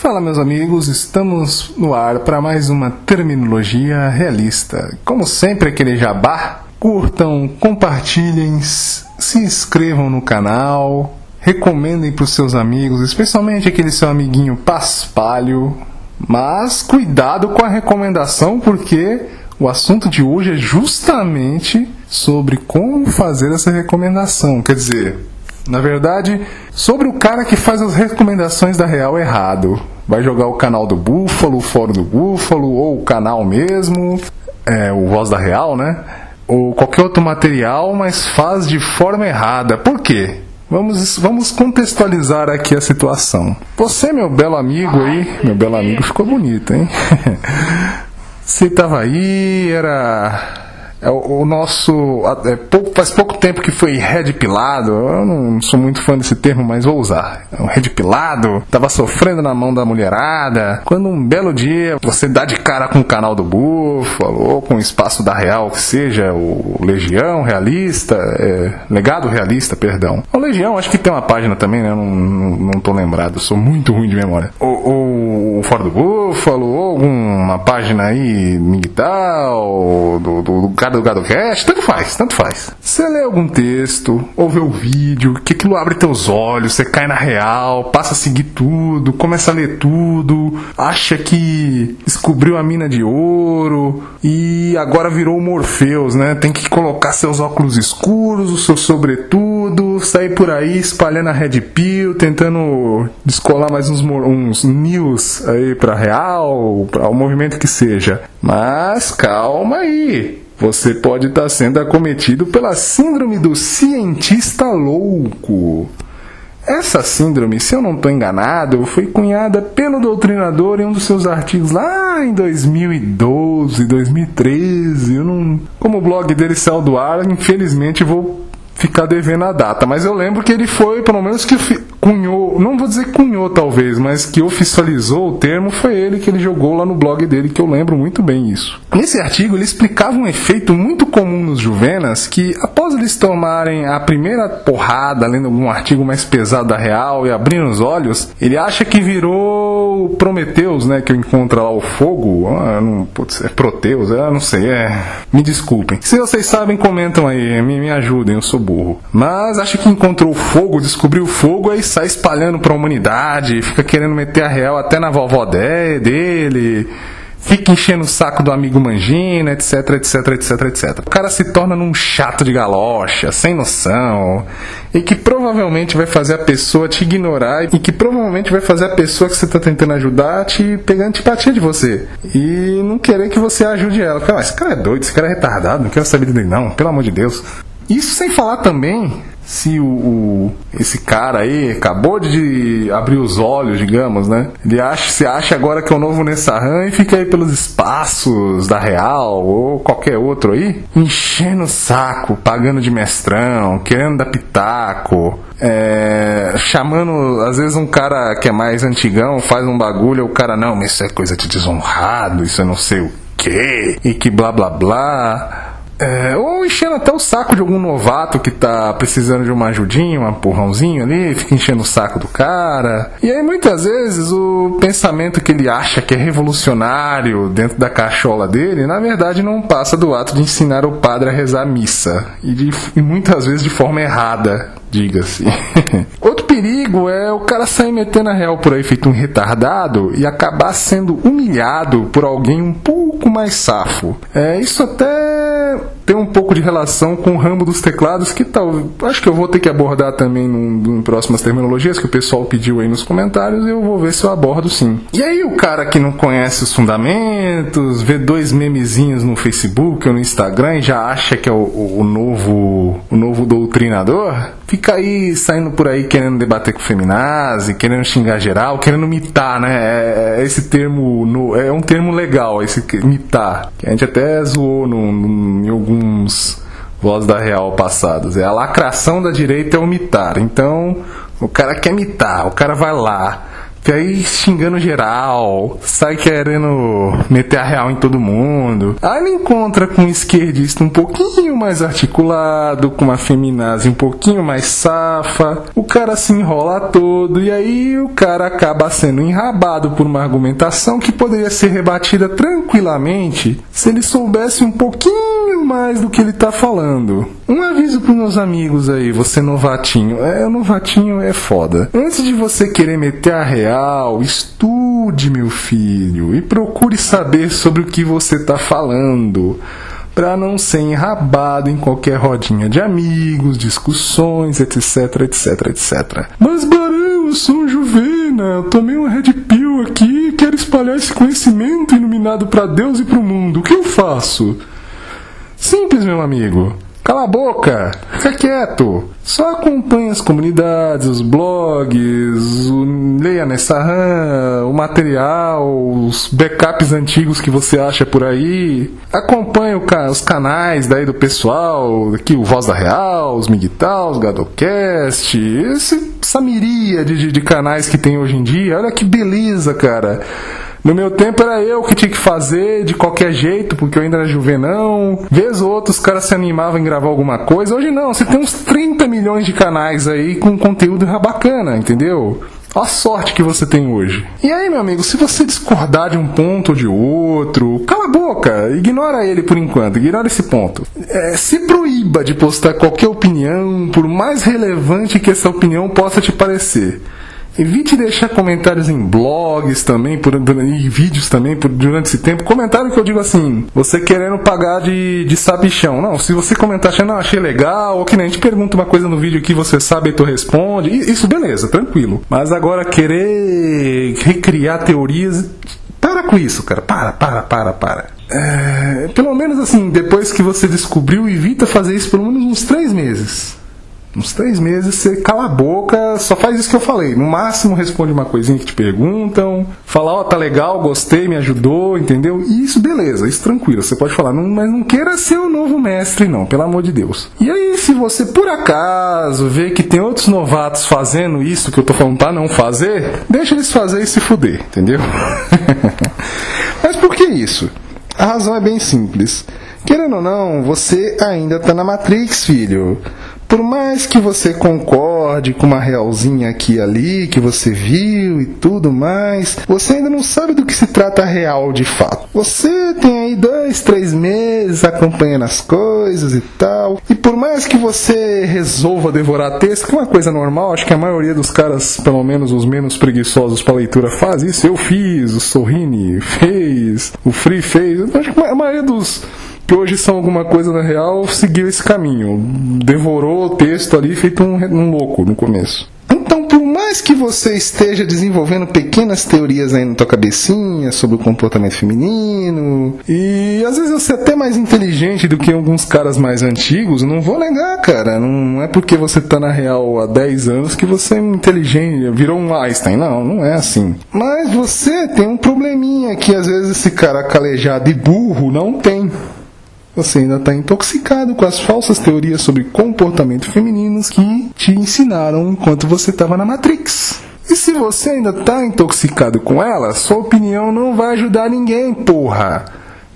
Fala, meus amigos, estamos no ar para mais uma terminologia realista. Como sempre, aquele jabá. Curtam, compartilhem, se inscrevam no canal, recomendem para os seus amigos, especialmente aquele seu amiguinho paspalho. Mas cuidado com a recomendação, porque o assunto de hoje é justamente sobre como fazer essa recomendação. Quer dizer, na verdade, sobre o cara que faz as recomendações da Real errado. Vai jogar o canal do Búfalo, o Fórum do Búfalo, ou o canal mesmo, é, o Voz da Real, né? Ou qualquer outro material, mas faz de forma errada. Por quê? Vamos, vamos contextualizar aqui a situação. Você, meu belo amigo aí, meu belo amigo ficou bonito, hein? Você estava aí, era o, o nosso. É, pouco, faz pouco tempo que foi red pilado. Eu não sou muito fã desse termo, mas vou usar. É um red pilado, tava sofrendo na mão da mulherada. Quando um belo dia você dá de cara com o canal do Búfalo, ou com o espaço da Real, que seja o Legião Realista, é, Legado Realista, perdão. O Legião, acho que tem uma página também, né? Eu não, não, não tô lembrado, sou muito ruim de memória. Ou, o Fora do Búfalo, ou alguma página aí, Migtal, do, do, do cara do GadoCast, tanto faz, tanto faz. Você lê algum texto, ou vê o vídeo, que aquilo abre teus olhos, você cai na real, passa a seguir tudo, começa a ler tudo, acha que descobriu a mina de ouro e agora virou o Morpheus, né? Tem que colocar seus óculos escuros, o seu sobretudo, sair por aí espalhando a Red Pill, tentando descolar mais uns, uns news aí pra real, para o movimento que seja. Mas calma aí. Você pode estar sendo acometido pela síndrome do cientista louco. Essa síndrome, se eu não estou enganado, foi cunhada pelo doutrinador em um dos seus artigos lá em 2012, 2013. Eu não... Como o blog dele saiu do ar, infelizmente vou ficar devendo a data. Mas eu lembro que ele foi, pelo menos que cunhou, não vou dizer cunhou talvez, mas que oficializou o termo foi ele que ele jogou lá no blog dele, que eu lembro muito bem isso. Nesse artigo ele explicava um efeito muito comum nos juvenas que após eles tomarem a primeira porrada lendo algum artigo mais pesado da Real e abrindo os olhos, ele acha que virou Prometeus, né, que encontra lá o fogo, ah, não, putz, é Proteus, eu não sei, é, me desculpem. Se vocês sabem, comentam aí, me, me ajudem, eu sou burro. Mas acha que encontrou fogo, descobriu fogo, aí sai espalhando para a humanidade, fica querendo meter a real até na vovó dele, fica enchendo o saco do amigo Mangina, etc, etc, etc, etc. O cara se torna num chato de galocha, sem noção, e que provavelmente vai fazer a pessoa te ignorar e que provavelmente vai fazer a pessoa que você está tentando ajudar te pegar antipatia de você e não querer que você ajude ela. Fala, ah, esse cara é doido, esse cara é retardado, não quero saber dele não, pelo amor de Deus. Isso sem falar também se o, o, esse cara aí acabou de abrir os olhos, digamos, né? Ele acha, se acha agora que é o novo Nessahan e fica aí pelos espaços da Real ou qualquer outro aí, enchendo o saco, pagando de mestrão, querendo dar pitaco, é, chamando, às vezes um cara que é mais antigão faz um bagulho, o cara, não, isso é coisa de desonrado, isso é não sei o que, e que blá blá blá. É, ou enchendo até o saco de algum novato que tá precisando de uma ajudinha, um empurrãozinho ali, fica enchendo o saco do cara. E aí muitas vezes o pensamento que ele acha que é revolucionário dentro da cachola dele, na verdade não passa do ato de ensinar o padre a rezar missa. E, de, e muitas vezes de forma errada, diga-se. Outro perigo é o cara sair metendo a real por aí feito um retardado e acabar sendo humilhado por alguém um pouco mais safo. É, isso até tem um pouco de relação com o ramo dos teclados, que tal. Acho que eu vou ter que abordar também em próximas terminologias que o pessoal pediu aí nos comentários eu vou ver se eu abordo sim. E aí, o cara que não conhece os fundamentos, vê dois memezinhos no Facebook ou no Instagram e já acha que é o, o novo, o novo doutrinador, fica aí saindo por aí querendo debater com feminazi, querendo xingar geral, querendo mitar, né? É, é esse termo no, é um termo legal, esse mitar, que a gente até zoou no, no, em alguns voz da real passados. É a lacração da direita é o mitar. Então, o cara quer mitar, o cara vai lá, Que aí xingando geral, sai querendo meter a real em todo mundo. Aí ele encontra com um esquerdista um pouquinho mais articulado, com uma feminazi um pouquinho mais safa. O cara se enrola todo e aí o cara acaba sendo enrabado por uma argumentação que poderia ser rebatida tranquilamente se ele soubesse um pouquinho mais do que ele está falando. Um aviso para meus amigos aí, você novatinho. É, novatinho é foda. Antes de você querer meter a real, estude, meu filho, e procure saber sobre o que você está falando para não ser enrabado em qualquer rodinha de amigos, discussões, etc, etc, etc. Mas Barão, eu sou um Juvena, tomei um Red Pill aqui e quero espalhar esse conhecimento iluminado para Deus e para o mundo. O que eu faço? Simples, meu amigo. Cala a boca, fica quieto. Só acompanhe as comunidades, os blogs, o, leia Nessahan, o material, os backups antigos que você acha por aí. Acompanhe o, os canais daí do pessoal, aqui o Voz da Real, os Migtal, os Gadocast, esse, essa miríade de, de canais que tem hoje em dia. Olha que beleza, cara. No meu tempo era eu que tinha que fazer de qualquer jeito, porque eu ainda era juvenão. Vez ou outro os caras se animavam em gravar alguma coisa. Hoje não, você tem uns 30 milhões de canais aí com conteúdo bacana, entendeu? A sorte que você tem hoje. E aí, meu amigo, se você discordar de um ponto ou de outro, cala a boca, ignora ele por enquanto, ignora esse ponto. É, se proíba de postar qualquer opinião, por mais relevante que essa opinião possa te parecer. Evite deixar comentários em blogs também, por, e vídeos também por, durante esse tempo. Comentário que eu digo assim, você querendo pagar de, de sabichão. Não, se você comentar achando, não, achei legal, ou que nem a gente pergunta uma coisa no vídeo que você sabe e tu responde, isso beleza, tranquilo. Mas agora querer recriar teorias, para com isso, cara. Para, para, para, para. É, pelo menos assim, depois que você descobriu, evita fazer isso pelo menos uns três meses. Uns três meses você cala a boca, só faz isso que eu falei. No máximo responde uma coisinha que te perguntam, fala, ó, oh, tá legal, gostei, me ajudou, entendeu? Isso, beleza, isso tranquilo. Você pode falar, não, mas não queira ser o novo mestre, não, pelo amor de Deus. E aí, se você por acaso vê que tem outros novatos fazendo isso que eu tô falando pra não fazer, deixa eles fazer e se fuder, entendeu? mas por que isso? A razão é bem simples. Querendo ou não, você ainda tá na Matrix, filho por mais que você concorde com uma realzinha aqui e ali que você viu e tudo mais, você ainda não sabe do que se trata a real de fato. Você tem aí dois, três meses acompanhando as coisas e tal, e por mais que você resolva devorar texto, que é uma coisa normal, acho que a maioria dos caras, pelo menos os menos preguiçosos para leitura, faz isso. Eu fiz, o Sorrini fez, o Free fez. Acho que a maioria dos que hoje são alguma coisa na real, seguiu esse caminho. Devorou o texto ali, feito um, um louco no começo. Então, por mais que você esteja desenvolvendo pequenas teorias aí na tua cabecinha sobre o comportamento feminino, e às vezes você é até mais inteligente do que alguns caras mais antigos, não vou negar, cara. Não é porque você tá na real há 10 anos que você é inteligente, virou um Einstein. Não, não é assim. Mas você tem um probleminha que às vezes esse cara calejado e burro não tem. Você ainda está intoxicado com as falsas teorias sobre comportamento femininos que te ensinaram enquanto você estava na Matrix. E se você ainda está intoxicado com elas, sua opinião não vai ajudar ninguém, porra.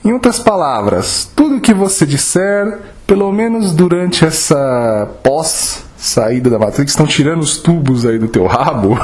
Em outras palavras, tudo que você disser, pelo menos durante essa pós saída da Matrix, estão tirando os tubos aí do teu rabo,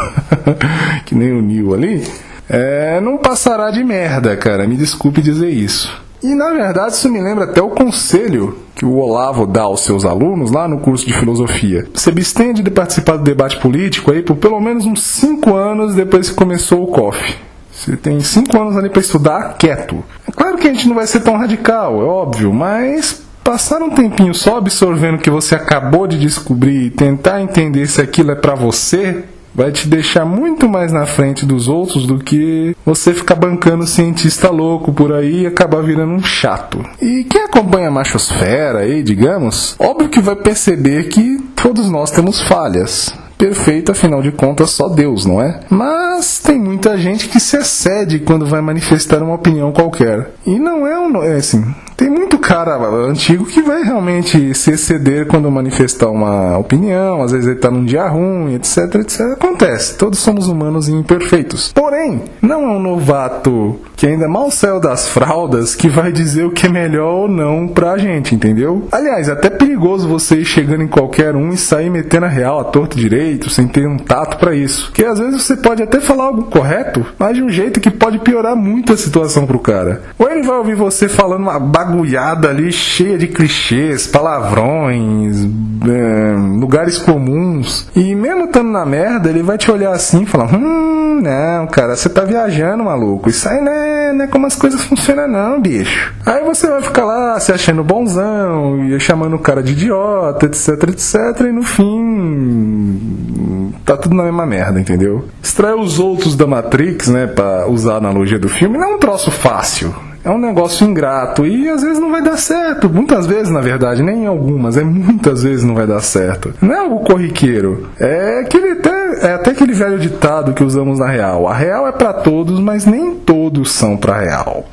que nem o Neo ali, é, não passará de merda, cara. Me desculpe dizer isso. E na verdade isso me lembra até o conselho que o Olavo dá aos seus alunos lá no curso de filosofia. Se abstende de participar do debate político aí por pelo menos uns 5 anos depois que começou o COF. Você tem 5 anos ali para estudar quieto. É claro que a gente não vai ser tão radical, é óbvio, mas passar um tempinho só absorvendo o que você acabou de descobrir e tentar entender se aquilo é para você, vai te deixar muito mais na frente dos outros do que você ficar bancando cientista louco por aí e acabar virando um chato. E quem acompanha a machosfera aí, digamos, óbvio que vai perceber que todos nós temos falhas perfeito, afinal de contas, só Deus, não é? Mas tem muita gente que se excede quando vai manifestar uma opinião qualquer. E não é um. É assim, tem muito cara antigo que vai realmente se exceder quando manifestar uma opinião, às vezes ele tá num dia ruim, etc, etc. Acontece, todos somos humanos e imperfeitos. Porém, não é um novato que ainda mal saiu das fraldas que vai dizer o que é melhor ou não pra gente, entendeu? Aliás, é até perigoso você ir chegando em qualquer um e sair metendo a real a torto direito, sem ter um tato para isso. Porque às vezes você pode até falar algo correto, mas de um jeito que pode piorar muito a situação pro cara. Ou ele vai ouvir você falando uma bagulhada ali cheia de clichês, palavrões, é, lugares comuns. E mesmo estando na merda, ele vai te olhar assim e falar: Hum, não, cara, você tá viajando, maluco. Isso aí não é, não é como as coisas funcionam, não, bicho. Aí você vai ficar lá se achando bonzão e chamando o cara de idiota, etc, etc. E no fim, tá tudo na mesma merda, entendeu? Extrair os outros da Matrix, né, pra usar a analogia do filme, não é um troço fácil é um negócio ingrato e às vezes não vai dar certo. Muitas vezes, na verdade, nem algumas, é muitas vezes não vai dar certo. Não é corriqueiro. É aquele até, é até aquele velho ditado que usamos na real. A real é para todos, mas nem todos são para real.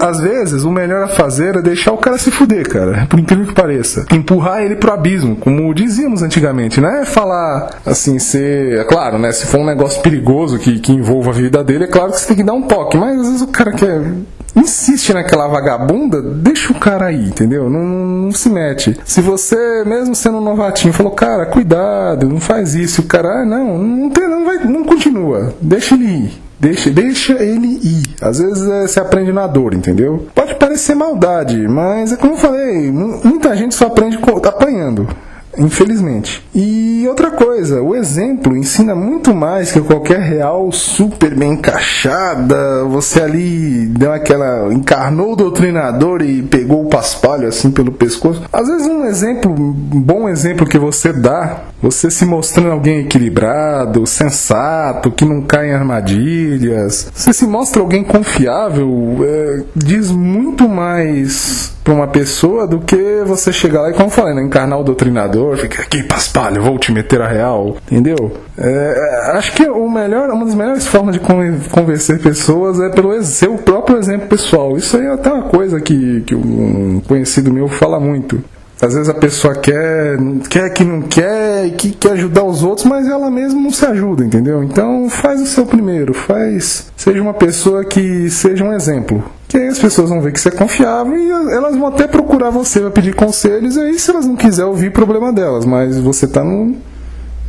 Às vezes, o melhor a fazer é deixar o cara se fuder, cara. Por incrível que pareça. Empurrar ele pro abismo, como dizíamos antigamente, não é falar assim, ser. É claro, né? Se for um negócio perigoso que, que envolva a vida dele, é claro que você tem que dar um toque. Mas às vezes o cara quer insiste naquela vagabunda, deixa o cara aí, entendeu? Não, não, se mete. Se você, mesmo sendo um novatinho, falou, cara, cuidado, não faz isso, o cara, ah, não, não, tem, não, vai, não continua, deixa ele ir. Deixa, deixa ele ir. Às vezes é, você aprende na dor, entendeu? Pode parecer maldade, mas é como eu falei, muita gente só aprende apanhando infelizmente. E outra coisa, o exemplo ensina muito mais que qualquer real super bem encaixada. Você ali deu aquela encarnou o doutrinador e pegou o paspalho assim pelo pescoço. Às vezes um exemplo, um bom exemplo que você dá, você se mostrando alguém equilibrado, sensato, que não cai em armadilhas. Você se mostra alguém confiável, é, diz muito mais para uma pessoa do que você chegar lá e, como eu falei, né, encarnar o doutrinador, fica aqui, paspalho, vou te meter a real, entendeu? É, acho que o melhor, uma das melhores formas de convencer pessoas é pelo seu próprio exemplo pessoal. Isso aí é até uma coisa que, que um conhecido meu fala muito. Às vezes a pessoa quer, quer que não quer, que quer ajudar os outros, mas ela mesma não se ajuda, entendeu? Então faz o seu primeiro, faz, seja uma pessoa que seja um exemplo. Que aí as pessoas vão ver que você é confiável e elas vão até procurar você para pedir conselhos, e aí se elas não quiserem ouvir, problema delas, mas você tá no,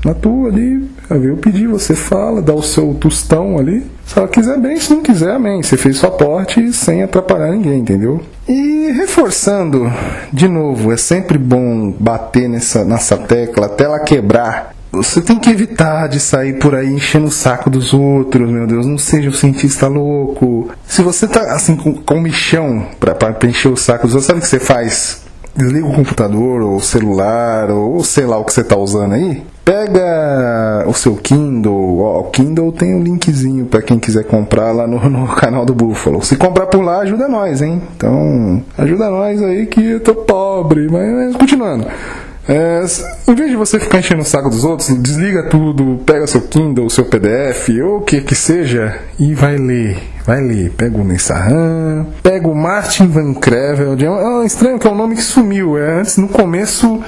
na tua ali, eu pedi, você fala, dá o seu tostão ali. Se ela quiser bem, se não quiser, amém. Você fez sua parte sem atrapalhar ninguém, entendeu? E reforçando, de novo, é sempre bom bater nessa, nessa tecla até ela quebrar. Você tem que evitar de sair por aí enchendo o saco dos outros, meu Deus. Não seja um cientista louco. Se você tá assim com, com michão pra, pra encher o saco dos outros, sabe o que você faz? Desliga o computador ou o celular ou sei lá o que você tá usando aí Pega o seu Kindle, ó, o Kindle tem um linkzinho para quem quiser comprar lá no, no, canal do Buffalo. Se comprar por lá, ajuda nós, hein? Então, ajuda nós aí que eu tô pobre, mas, mas continuando. É, em vez de você ficar enchendo o saco dos outros, desliga tudo, pega seu Kindle, seu PDF, ou o que que seja, e vai ler. Vai ler. Pega o Nessahan, pega o Martin Van Crevel. É estranho que é um nome que sumiu. É, antes, no começo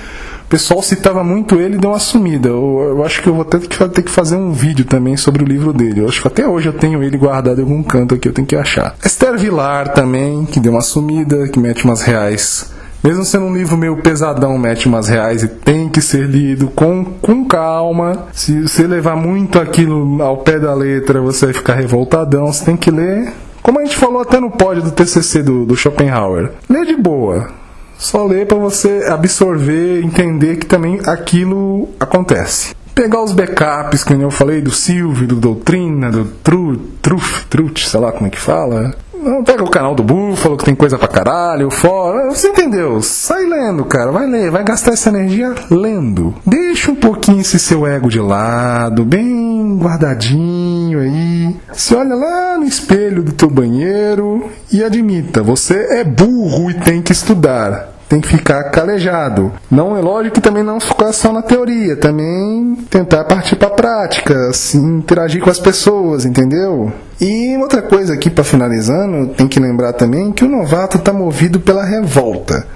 o pessoal citava muito ele e deu uma sumida. Eu, eu, acho que eu vou ter que, ter que fazer um vídeo também sobre o livro dele. Eu acho que até hoje eu tenho ele guardado em algum canto aqui, eu tenho que achar. Esther Vilar também, que deu uma sumida, que mete umas reais. Mesmo sendo um livro meio pesadão, mete umas reais e tem que ser lido com, com calma. Se você levar muito aquilo ao pé da letra, você vai ficar revoltadão. Você tem que ler como a gente falou até no pódio do TCC do, do Schopenhauer. Lê de boa só ler para você absorver, entender que também aquilo acontece. Pegar os backups, que eu falei, do Silvio, do Doutrina, do Tru, Truf, Trut, sei lá como é que fala. Pega o canal do Búfalo, que tem coisa pra caralho, fora. Você entendeu? Sai lendo, cara. Vai ler, vai gastar essa energia lendo. Deixa um pouquinho esse seu ego de lado, bem guardadinho aí. Se olha lá no espelho do teu banheiro e admita, você é burro e tem que estudar. Tem que ficar calejado. Não é lógico que também não ficar só na teoria, também tentar partir para a prática, assim, interagir com as pessoas, entendeu? E outra coisa aqui para finalizando, tem que lembrar também que o novato está movido pela revolta.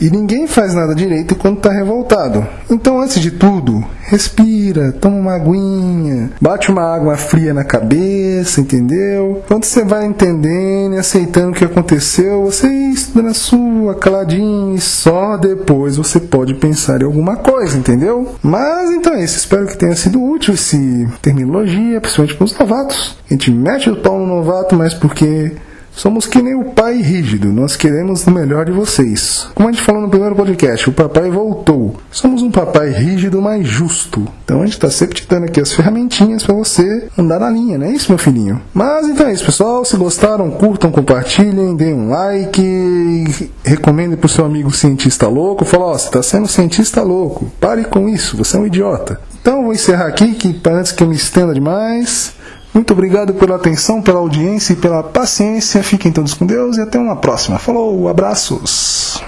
E ninguém faz nada direito quando está revoltado. Então, antes de tudo, respira, toma uma aguinha, bate uma água fria na cabeça, entendeu? Quando você vai entendendo e aceitando o que aconteceu, você estuda na sua, caladinho, e só depois você pode pensar em alguma coisa, entendeu? Mas então é isso, espero que tenha sido útil esse terminologia, principalmente para os novatos. A gente mete o pau no novato, mas porque Somos que nem o pai rígido, nós queremos o melhor de vocês. Como a gente falou no primeiro podcast, o papai voltou. Somos um papai rígido, mas justo. Então a gente está sempre te dando aqui as ferramentinhas para você andar na linha, não é isso, meu filhinho? Mas então é isso, pessoal. Se gostaram, curtam, compartilhem, deem um like, recomendem pro seu amigo cientista louco. Fala, ó, oh, você está sendo cientista louco. Pare com isso, você é um idiota. Então vou encerrar aqui, que antes que eu me estenda demais. Muito obrigado pela atenção, pela audiência e pela paciência. Fiquem todos com Deus e até uma próxima. Falou, abraços!